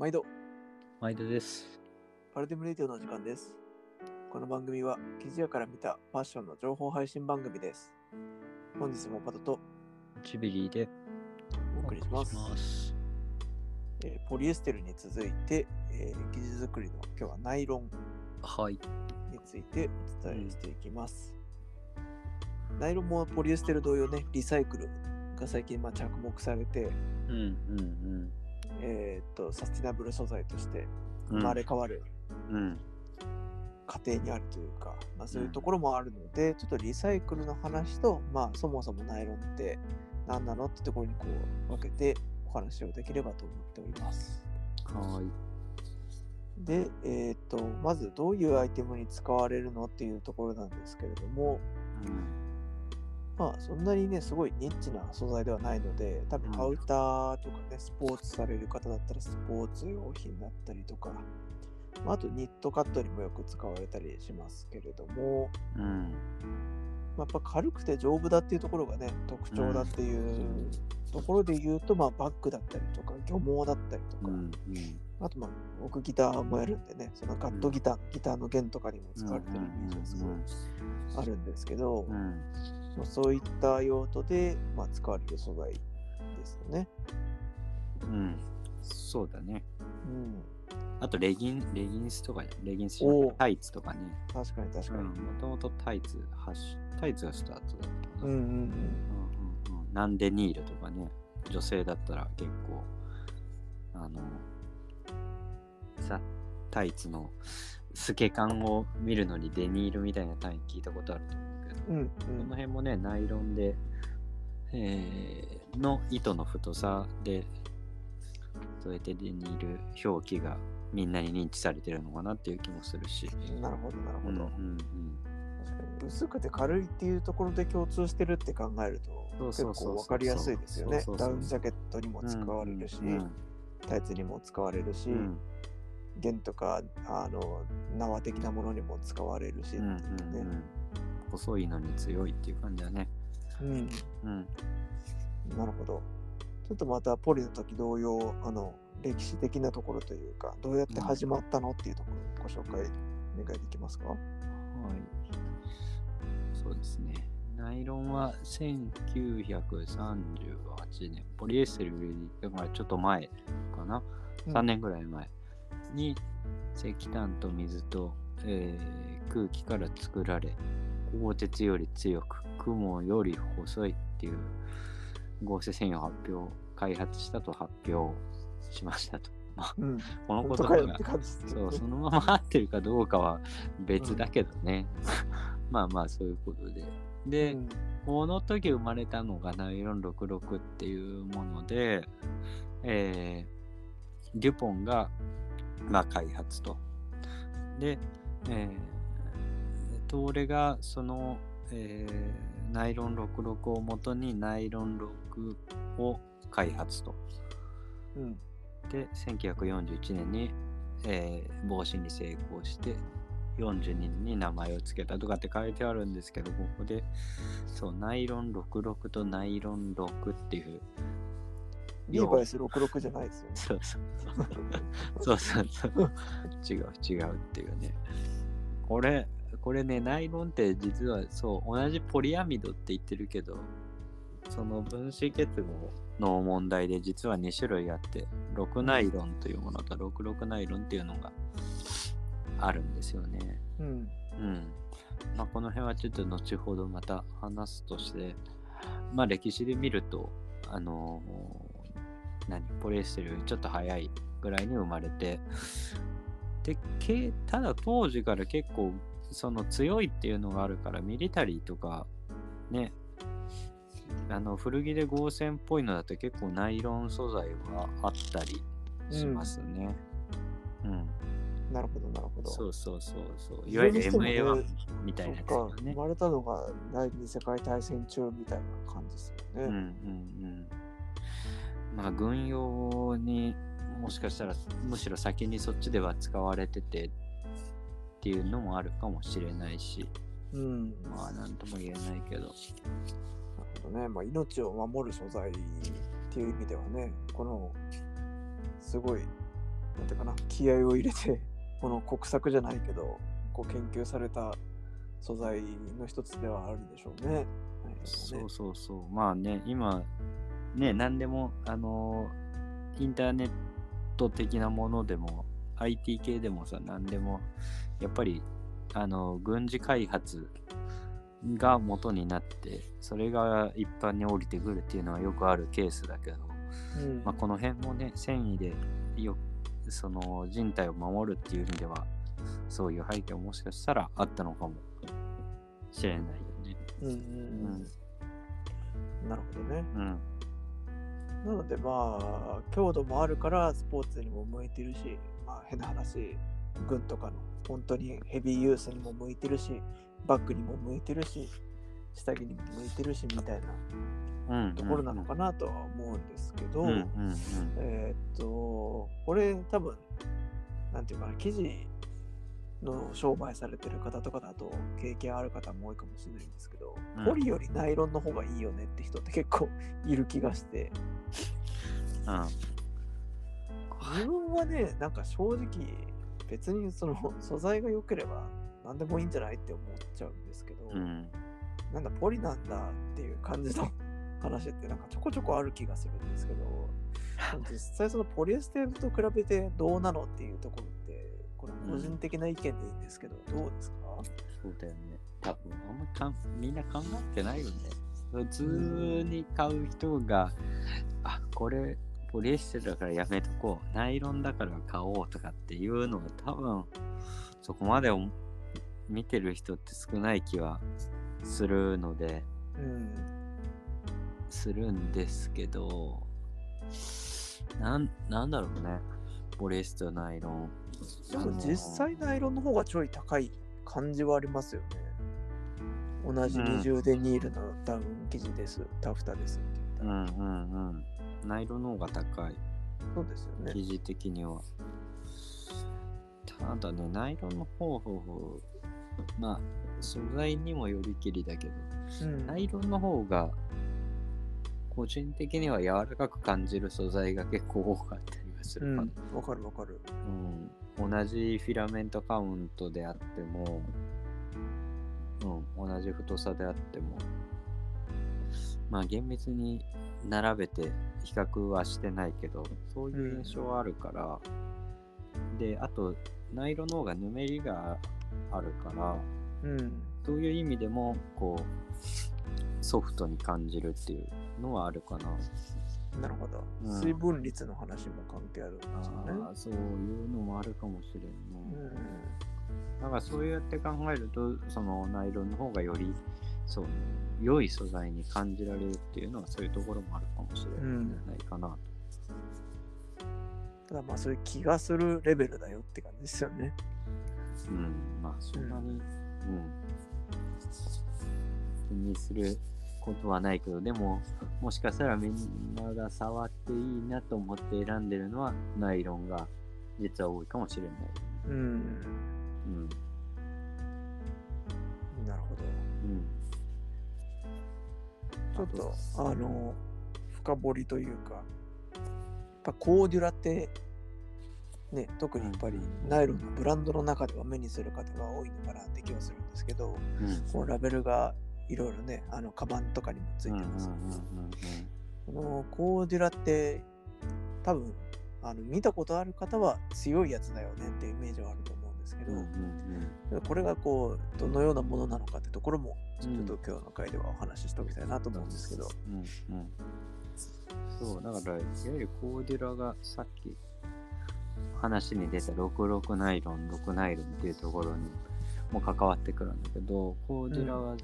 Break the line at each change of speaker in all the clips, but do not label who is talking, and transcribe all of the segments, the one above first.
毎度、
毎度です。
パルデムレディオの時間です。この番組は、生地屋から見たファッションの情報配信番組です。本日もパトと
ジビリーで
お送りします。
す
えーポリエステルに続いて、えー生地作りの今日はナイロン
はい。
についてお伝えしていきます。ナイロンもポリエステル同様ね、リサイクルが最近まあ着目されて、
うんうん
えーっと、サスティナブル素材として
うん。
生まれ変わる
うん。
過程にあるというか、まあ、そういうところもあるので、ちょっとリサイクルの話と、まあ、そもそもナイロンって何なのってところにこう分けてお話をできればと思っております。
はい。
で、えっ、と、まずどういうアイテムに使われるのっていうところなんですけれども、まあ、そんなにね、すごいニッチな素材ではないので、多分
うん
アウターとかね、スポーツされる方だったらスポーツ用品だったりとか、まあ、あとニットカットにもよく使われたりしますけれども、
うん。うん。
まあやっぱ軽くて丈夫だっていうところがね特徴だっていうところで言うと、まあ、バッグだったりとか漁網だったりとか、
うん。
あとまあ僕ギターもやるんでねそのガットギター、ギターの弦とかにも使われてるイメージがすごいあるんですけど、
うん。
まあそういった用途で、まあ、使われる素材ですよね。
うん。そうだね。
うん、
あとレギン、レギンスとかね、レギンスタイツとかね。
確かに確かに。
うん。もともとタイツ、ハッシュ、タイツがスタートだった。
うんうん
うんうんうん。なんでニールとかね、女性だったら結構、あの、さ、タイツの透け感を見るのにデニールみたいな単位聞いたことあると思う
うんうん。
この辺もね、ナイロンで、えーの糸の太さで、そうやってデニール表記がみんなに認知されてるのかなっていう気もするし。
うんなるほどなるほど。
うんうん
確かに薄くて軽いっていうところで共通してるって考えると結構分かりやすいですよね。ダウンジャケットにも使われるし、
うん
タイツにも使われるし、
うん。
弦とかあの縄的なものにも使われるし、
うんうん
うね
うん細いのに強いっていう感じだね。
うん
うん。
なるほどちょっとまたポリの時同様あの歴史的なところというかどうやって始まったのっていうところをご紹介お願いできますか？
はい。そうですね。ナイロンは1938年、ポリエステルよりだからちょっと前かな、
うん
3年ぐらい前に石炭と水と、えー空気から作られ、鋼鉄より強く、雲より細いっていう合成繊維を発表、開発したと発表しましたと。まあ、
うん
この
本
ことが
当かよって感じです
そう、そのまま合ってるかどうかは別だけどね。まあまあ、そういうことで。で、
うん
この時生まれたのがナイロン66っていうもので、えー、デュポンが、まあ、開発と。で、えー、と俺がその、えーナイロン66をもとにナイロン6を開発と。
うん
で、1941年に、えー帽子に成功して、42年に名前を付けたとかって書いてあるんですけど、ここで、そう、ナイロン66とナイロン6っていう。
リーバイス66じゃないですよね
そう そうそう。そうそうそう。違う違うっていうね。これ、これね、ナイロンって実はそう、同じポリアミドって言ってるけど、その分子結合の問題で実は2種類あって、6ナイロンというものと66ナイロンっていうのがあるんですよね。
うん
うん。まあ、この辺はちょっと後ほどまた話すとして、まあ歴史で見ると、あのー何、ポリエステルよりちょっと早いぐらいに生まれて、で、けただ当時から結構その強いっていうのがあるから、ミリタリーとか、ね、あの古着で合成っぽいのだと結構ナイロン素材はあったりしますね。うん
なるほどなるほど
そうそうそうそう。
い
いわゆる
ずれにしてもね
MA1 みたいなやつだね
生。まれたのが第二次世界大戦中みたいな感じですよね。
うんうんうん。まあ軍用にもしかしたらむしろ先にそっちでは使われててっていうのもあるかもしれないし、
うん。
まあなんとも言えないけど。
なるほどね。まあ、命を守る素材っていう意味ではね、この、すごい、なんていうかな、気合を入れて、この国策じゃないけど、こう研究された素材の一つではあるでしょうね。
そうそうそう。まあね、今、ね、何でも、あのーインターネット的なものでも、IT 系でもさ、何でも、やっぱり、あの軍事開発が元になって、それが一般に降りてくるっていうのはよくあるケースだけど、
うん
まあ、この辺もね、繊維でよその人体を守るっていう意味では、そういう背景ももしかしたらあったのかもしれないよね。う
うんうんうんなるほどね。
うん。
なのでまあ強度もあるからスポーツにも向いてるし、まあ変な話、軍とかの本当にヘビーユースにも向いてるし、バッグにも向いてるし、下着にも向いてるしみたいな
うん。
ところなのかなとは思うんですけど。えーっと、これ多分、なんていうかな、記事の商売されてる方とかだと経験ある方も多いかもしれないんですけど、
うん
ポリよりナイロンの方がいいよねって人って結構いる気がして、
うん。
自分はね、なんか正直、別にその素材が良ければ何でもいいんじゃないって思っちゃうんですけど、
うん。
なんだ、ポリなんだっていう感じの 話ってなんかちょこちょこある気がするんですけど、実際そのポリエステルと比べてどうなのっていうところって、これ個人的な意見でいいんですけど、どうですか？
そうだよね。多分あんまかんみんな考えてないよね。普通に買う人が、あこれポリエステルだからやめとこう、ナイロンだから買おうとかっていうのは多分そこまでお見てる人って少ない気はするので、
うん。
するんですけど、なんなんだろうね。ポリエステル、ナイロン。
でも実際ナイロンの方がちょい高い感じはありますよね。同じ
うん
二重デニールのダウン生地です、タフタですって言ったら。
うんうんうん。ナイロンの方が高い。
そうですよね。
生地的には。ただね、ナイロンの方法、まあ、素材にもよりきりだけど、
うん
ナイロンの方が、個人的には柔らかく感じる素材が結構多かったりはす
う
るかな。
ん、わかるわかる。
うん、同じフィラメントカウントであっても、うん、同じ太さであっても、まあ厳密に並べて比較はしてないけど、そういう印象はあるから、で、あと、ナイロンの方がぬめりがあるから、
うん。
そういう意味でも、こう、ソフトに感じるっていうのはあるかな。
なるほど。
うん
水分率の話も関係あるんですよね。
そういうのもあるかもしれんね。
うん
だからそうやって考えると、そのナイロンの方がより、そう、良い素材に感じられるっていうのはそういうところもあるかもしれ
うん
ないかなと。
ただまあそういう気がするレベルだよって感じですよね。
うん、まあそんなに、うん、気にすることはないけど、でも、もしかしたらみんなが触っていいなと思って選んでるのはナイロンが実は多いかもしれない。
うん。
うん、
ちょっと、あの、深掘りというか、やっぱコーデュラって、ね、特にやっぱりナイロンのブランドの中では目にする方が多いのかなって気はするんですけど、
うん。
このラベルがいろいろね、あの、カバンとかにもついてます。このコーデュラって、多分、あの見たことある方は強いやつだよねっていうイメージはあると思うんですけど、
うんうんうん
これがこう、どのようなものなのかってところも、ちょっ
うん
と今日の回ではお話ししておきたいなと思うんですけど、
うんうんそう、だから、いわゆるコーデュラがさっき話に出た66ナイロン、6ナイロンっていうところにも関わってくるんだけど、コーデュラは、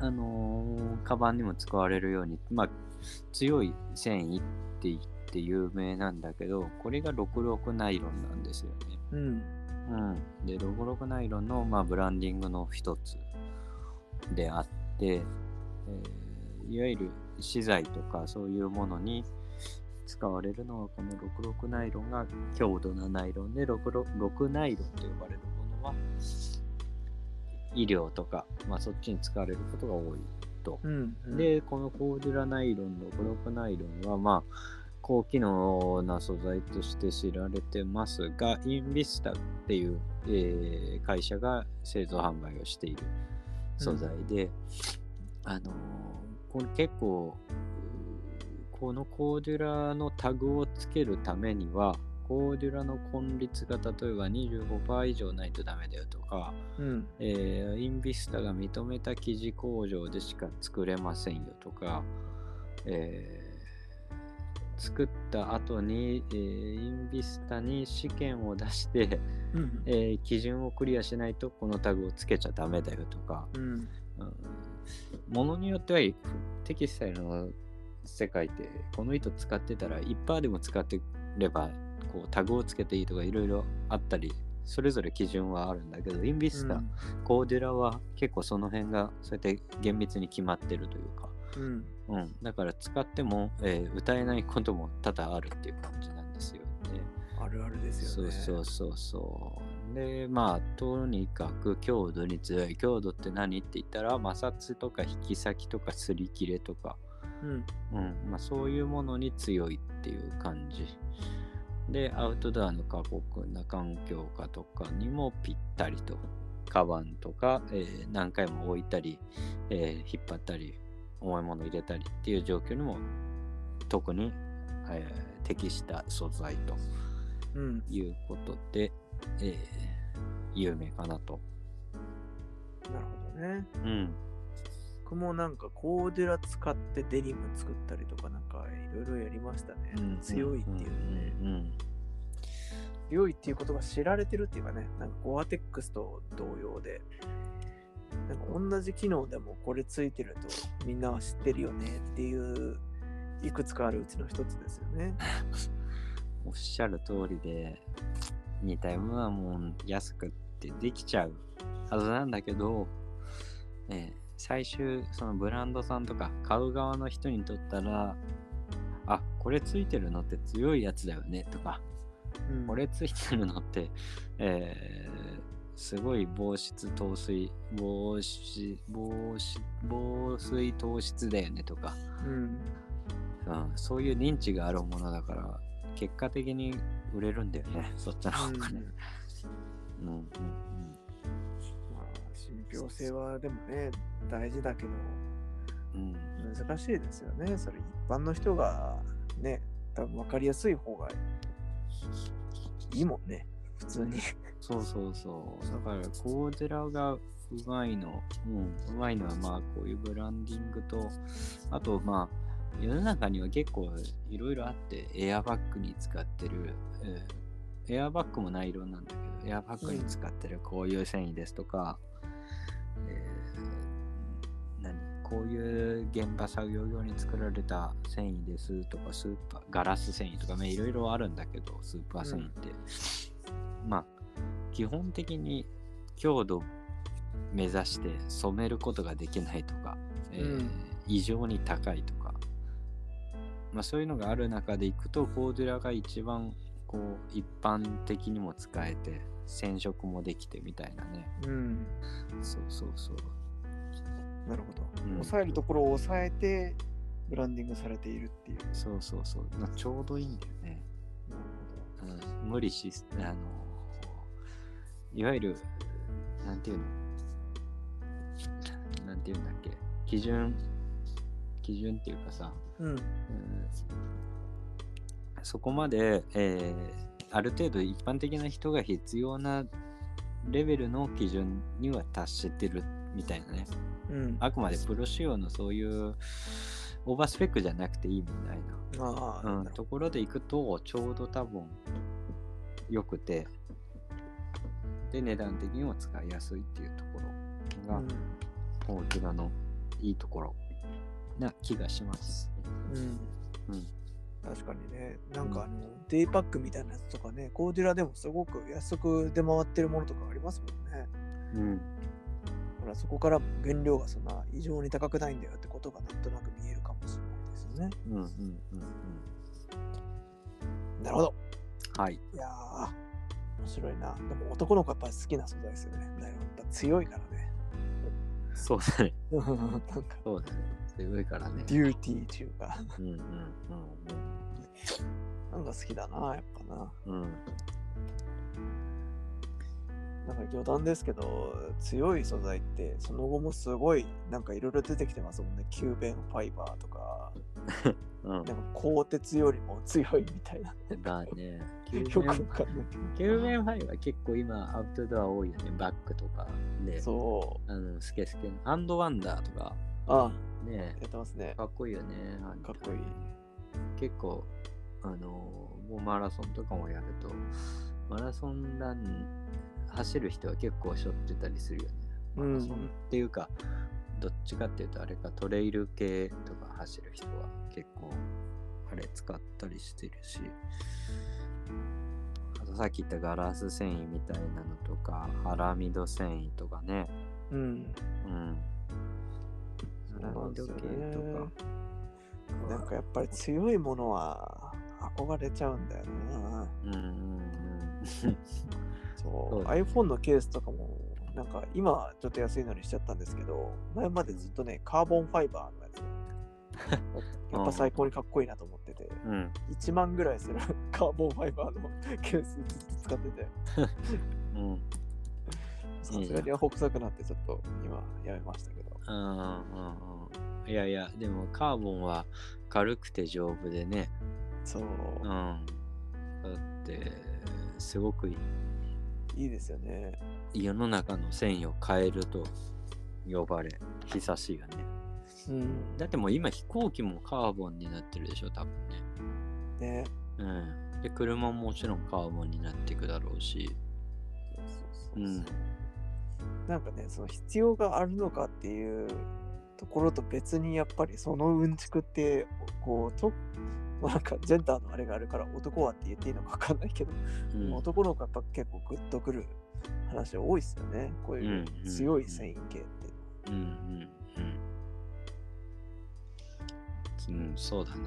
あのーカバンにも使われるように、まあ、強い繊維って言って有名なんだけど、これが66ナイロンなんですよね。
うん、
うん、で66ナイロンの、まあ、ブランディングの一つであって、えーいわゆる資材とかそういうものに使われるのはこの66ナイロンが強度なナイロンで66ナイロンと呼ばれるものは医療とか、まあ、そっちに使われることが多いと。
うん、うん、
で、このコーデュラナイロン、66ナイロンは、まあ、高機能な素材として知られてますが、インビスタっていう、えー会社が製造販売をしている素材で、あのーこれ結構、このコーデュラのタグをつけるためには、コーデュラの根率が例えば25%以上ないとダメだよとか、
うん。
えーインビスタが認めた生地工場でしか作れませんよとか、えー作った後に、えーインビスタに試験を出して、
うん。
えー基準をクリアしないとこのタグをつけちゃダメだよとか、
うん。
うんものによってはテキスタイルの世界ってこの糸使ってたら1%でも使ってればこうタグをつけていいとかいろいろあったりそれぞれ基準はあるんだけどインビスタ、コーデュラは結構その辺がそうやって厳密に決まってるというか、
うん。
うん、だから使っても、えー歌えないことも多々あるっていう感じなんですよね。
あるあるです
そう
よね。
そうそうそう。で、まあ、とにかく強度に強い。強度って何って言ったら、摩擦とか引き先とか擦り切れとか、
うん。
うんまあ、そういうものに強いっていう感じ。で、アウトドアの過酷な環境下とかにもぴったりと。カバンとか、えー何回も置いたり、えー引っ張ったり、重いもの入れたりっていう状況にも特に、えー適した素材と
うん。
いうことで、えー有名かなと。
なるほどね。
うん。
僕もなんかコーデュラ使ってデニム作ったりとかなんかいろいろやりましたね。強いっていうね。
うんうん
強いっていうことが知られてるっていうかね、なんかゴアテックスと同様で、なんか同じ機能でもこれついてるとみんなは知ってるよねっていういくつかあるうちの一つですよね。
おっしゃる通りで、似たようなもん安くってできちゃうはずなんだけど、えー最終、そのブランドさんとか買う側の人にとったら、あ、これついてるのって強いやつだよねとか、
うん、
これついてるのって、えーすごい防湿透水、防止、防止、防水透湿だよねとか、
うん、
うん、そういう認知があるものだから、結果的に売れるんだよね、そっちの方がね。うん。うん
まあ、信憑性はでもね、大事だけど、
うん。うん
難しいですよね。それ。一般の人がね、多分分かりやすい方がいいもんね、普通に。
そうそうそう。だから、コーデラがうまいの、うん、うまいのは、まあ、こういうブランディングと、あと、まあ、世の中には結構いろいろあって、エアバッグに使ってる、えーエアバッグもナイロンなんだけど、エアバッグに使ってるこういう繊維ですとか、えー何？こういう現場作業用に作られた繊維ですとか、スーパー、ガラス繊維とか、ね、いろいろあるんだけど、スーパー繊維って。まあ、基本的に強度目指して染めることができないとか、えー
うん。
異常に高いとか、まあ、そういうのがある中でいくとコーデュラが一番こう一般的にも使えて染色もできてみたいなね。
うん、
そうそうそう。
なるほど。
うん。
抑えるところを抑えて、ブランディングされているっていう。
そうそうそう。なちょうどいいんだよね、
なる
うん、無理しあのいわゆるなんていうの？なんていうんだっけ？基準？基準っていうかさ。
うん。
うん。そこまで、えーある程度一般的な人が必要なレベルの基準には達してるみたいなね。
うん。
あくまでプロ仕様のそういうオーバースペックじゃなくていいみたいな、うん、ところで行くとちょうど多分良くてで値段的にも使いやすいっていうところが、
ほ
こちらのいいところな気がします。
どうん。うん。
うん
確かにね、なんかあの、デイパックみたいなやつとかね、コーデュラでもすごく安く出回ってるものとかありますもんね。
うん
ほら、そこから原料がそんな異常に高くないんだよってことがなんとなく見えるかもしれないですよね。
うんうんうんうん
なるほど。
はい。
いやー、面白いな。でも男の子やっぱり好きな素材ですよね。ナイロンやっぱ強いからね。
そうだね。
なんか、
そうだね。強いからね。
デューティーっていうか。
うんうんうんうん。
なんか好きだな、やっぱな。
うん。
なんか余談ですけど、強い素材って、その後もすごい、なんかいろいろ出てきてますもんね。吸弁ファイバーとか、
うん
なんか鋼鉄よりも強いみたいな。
だね。
よくわかんないけ
救命ファイは結構今アウトドア多いよね。バッグとかで
ど。。そう。
あの、スケスケの。ハンドワンダーとか。
あ
ね
やってますね。
かっこいいよね。
かっこいい。
結構、あの、もうマラソンとかもやると、マラソンラン走る人は結構背負ってたりするよね。マラソンっていうか、どっちかっていうとあれかトレイル系とか走る人は結構あれ使ったりしてるしあとさっき言ったガラス繊維みたいなのとかアラミド繊維とかね。
うん。
うん。アラミド系とか。
なんかやっぱり強いものは憧れちゃうんだよな。
うんうんうん。
そう。iPhone のケースとかも、なんか今ちょっと安いのにしちゃったんですけど、前までずっとね、カーボンファイバーのやつ。やっぱ最高にかっこいいなと思ってて、
うん。
1万ぐらいする カーボンファイバーのケースずっと使ってて、
うん。
さすがにアホ臭くなってちょっと今やめましたけど。
うんうんうん。いやいやでもカーボンは軽くて丈夫でね。
そう、
うん。だってすごくいい
いいですよね。
世の中の繊維を変えると呼ばれ久しいよね
うん。
だってもう今飛行機もカーボンになってるでしょ多分ね
ね。
うんで車ももちろんカーボンになっていくだろうし
そうそうそう
うん
なんかね、その必要があるのかっていうところと別にやっぱりそのうんちくって、こう、と、まあ、なんかジェンダーのあれがあるから男はって言っていいのかわかんないけど、
うん。
男の子やっぱ結構グッとくる話多いですよね。こういう
うんうん
強い繊維系って。
うんうんうん。うんそうだね。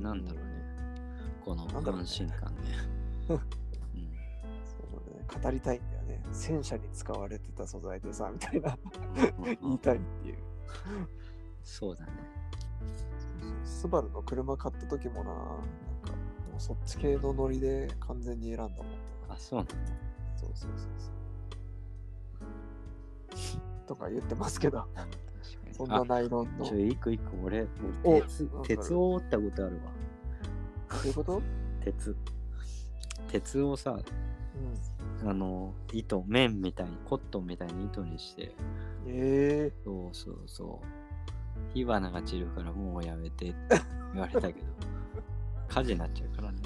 なんだろうね。この安心感ね。
そうね、語りたいんだよね。戦車に使われてた素材でさ、みたいな。
うんうん。
言いたいっていう。
そうだね
スバルの車買った時もな、なんかもうそっち系のノリで完全に選んだもんな。
あそうなの
そうそうそうそう。とか言ってますけど、
確かに
そんなナイロンの。
ちょ、一個一個俺、鉄鉄を折ったことあるわ。
どういうこと？
鉄。鉄をさ、
うん。
あの、糸、綿みたいに、コットンみたいに糸にして、
ええ
そうそうそう。火花が散るからもうやめてって言われたけど、火事になっちゃうからね。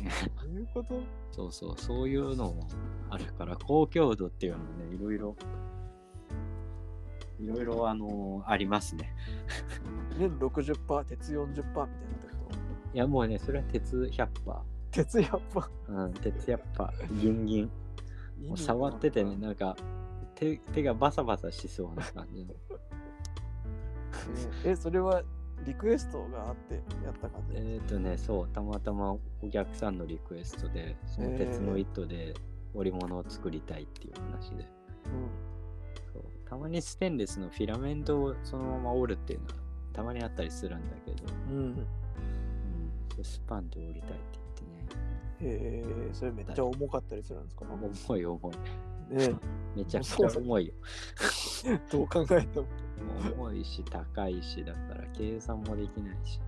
どういうこと？
そうそう、そういうのもあるから、高強度っていうのもね、いろいろ、いろいろあのありますね。
年60%、鉄40%みたいなってこと？
いやもうね、それは鉄100%。
鉄100%。
うん、鉄やっぱギンギン。もう触っててね、なんか手手がバサバサしそうな感じの。
ええ、それはリクエストがあってやった感じ？
えっとね、そう、たまたまお客さんのリクエストで、その鉄の糸で織物を作りたいっていう話で。そうたまにステンレスのフィラメントをそのまま織るっていうのはたまにあったりするんだけど、
うん。うん。
スパンで織りたいって言ってね、
ええそれめっちゃ重かったりするんですか？
重い重い。
ね
めちゃくちゃ重いよ。
え どう考えても。
重いし高いしだから計算もできないし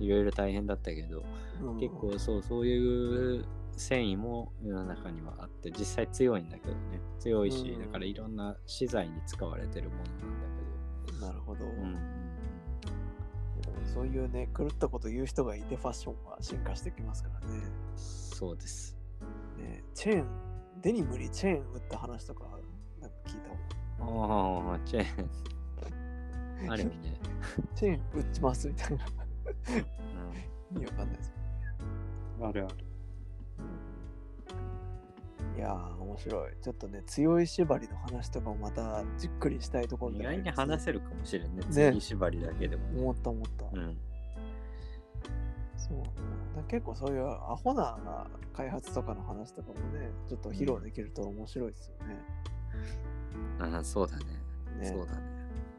いろいろ大変だったけど
うん。
結構そうそういう繊維も世の中にはあって実際強いんだけどね。強いし
うん
だからいろんな資材に使われてるものなんだ
なるほど、
けどうん
そういうね、狂ったこと言う人がいてファッションは進化してきますからね。
そうです。
ねチェーン、デニムにチェーン打った話とか、なんか聞いた。
ああチェーンあるよね、
チェーン打ちますみたいな。
う
意味わかんないです。
ん、あるある
いやー、面白い。ちょっとね、強い縛りの話とかもまたじっくりしたいところ
意
ではあり
外に話せるかもしれんね
ね
次縛りだけでもね
思った思った。
うん
そうね。だ結構そういうアホな開発とかの話とかもね、ちょっと披露できると面白いですよね。
ああそうだね
ね
そうだね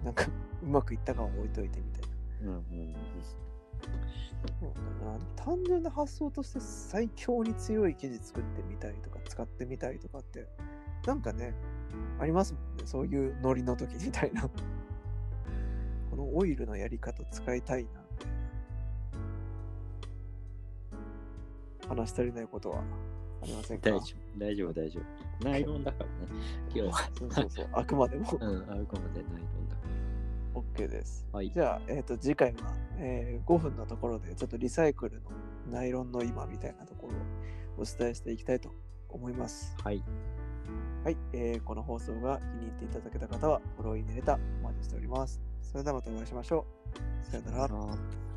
なんか、うまくいったかは置いといてみたいな。
うんうんうん
そうだな単純な発想として最強に強い生地作ってみたいとか使ってみたいとかってなんかねありますもんねそういうノリの時みたいな このオイルのやり方使いたいなみたいな話し足りないことはありませんか？
大丈夫、大丈夫、大丈夫。ナイロンだからね。今日は。
そうそうそうあくまでも
うん、あくまでナイロンだから。
OK です
はい。
じゃあ、えー、と次回は、えー5分のところでちょっとリサイクルのナイロンの今みたいなところをお伝えしていきたいと思います。
はい。
はい、えーこの放送が気に入っていただけた方はフォローいいねレターお待ちしております。それではまたお会いしましょう。さよなら。
ら。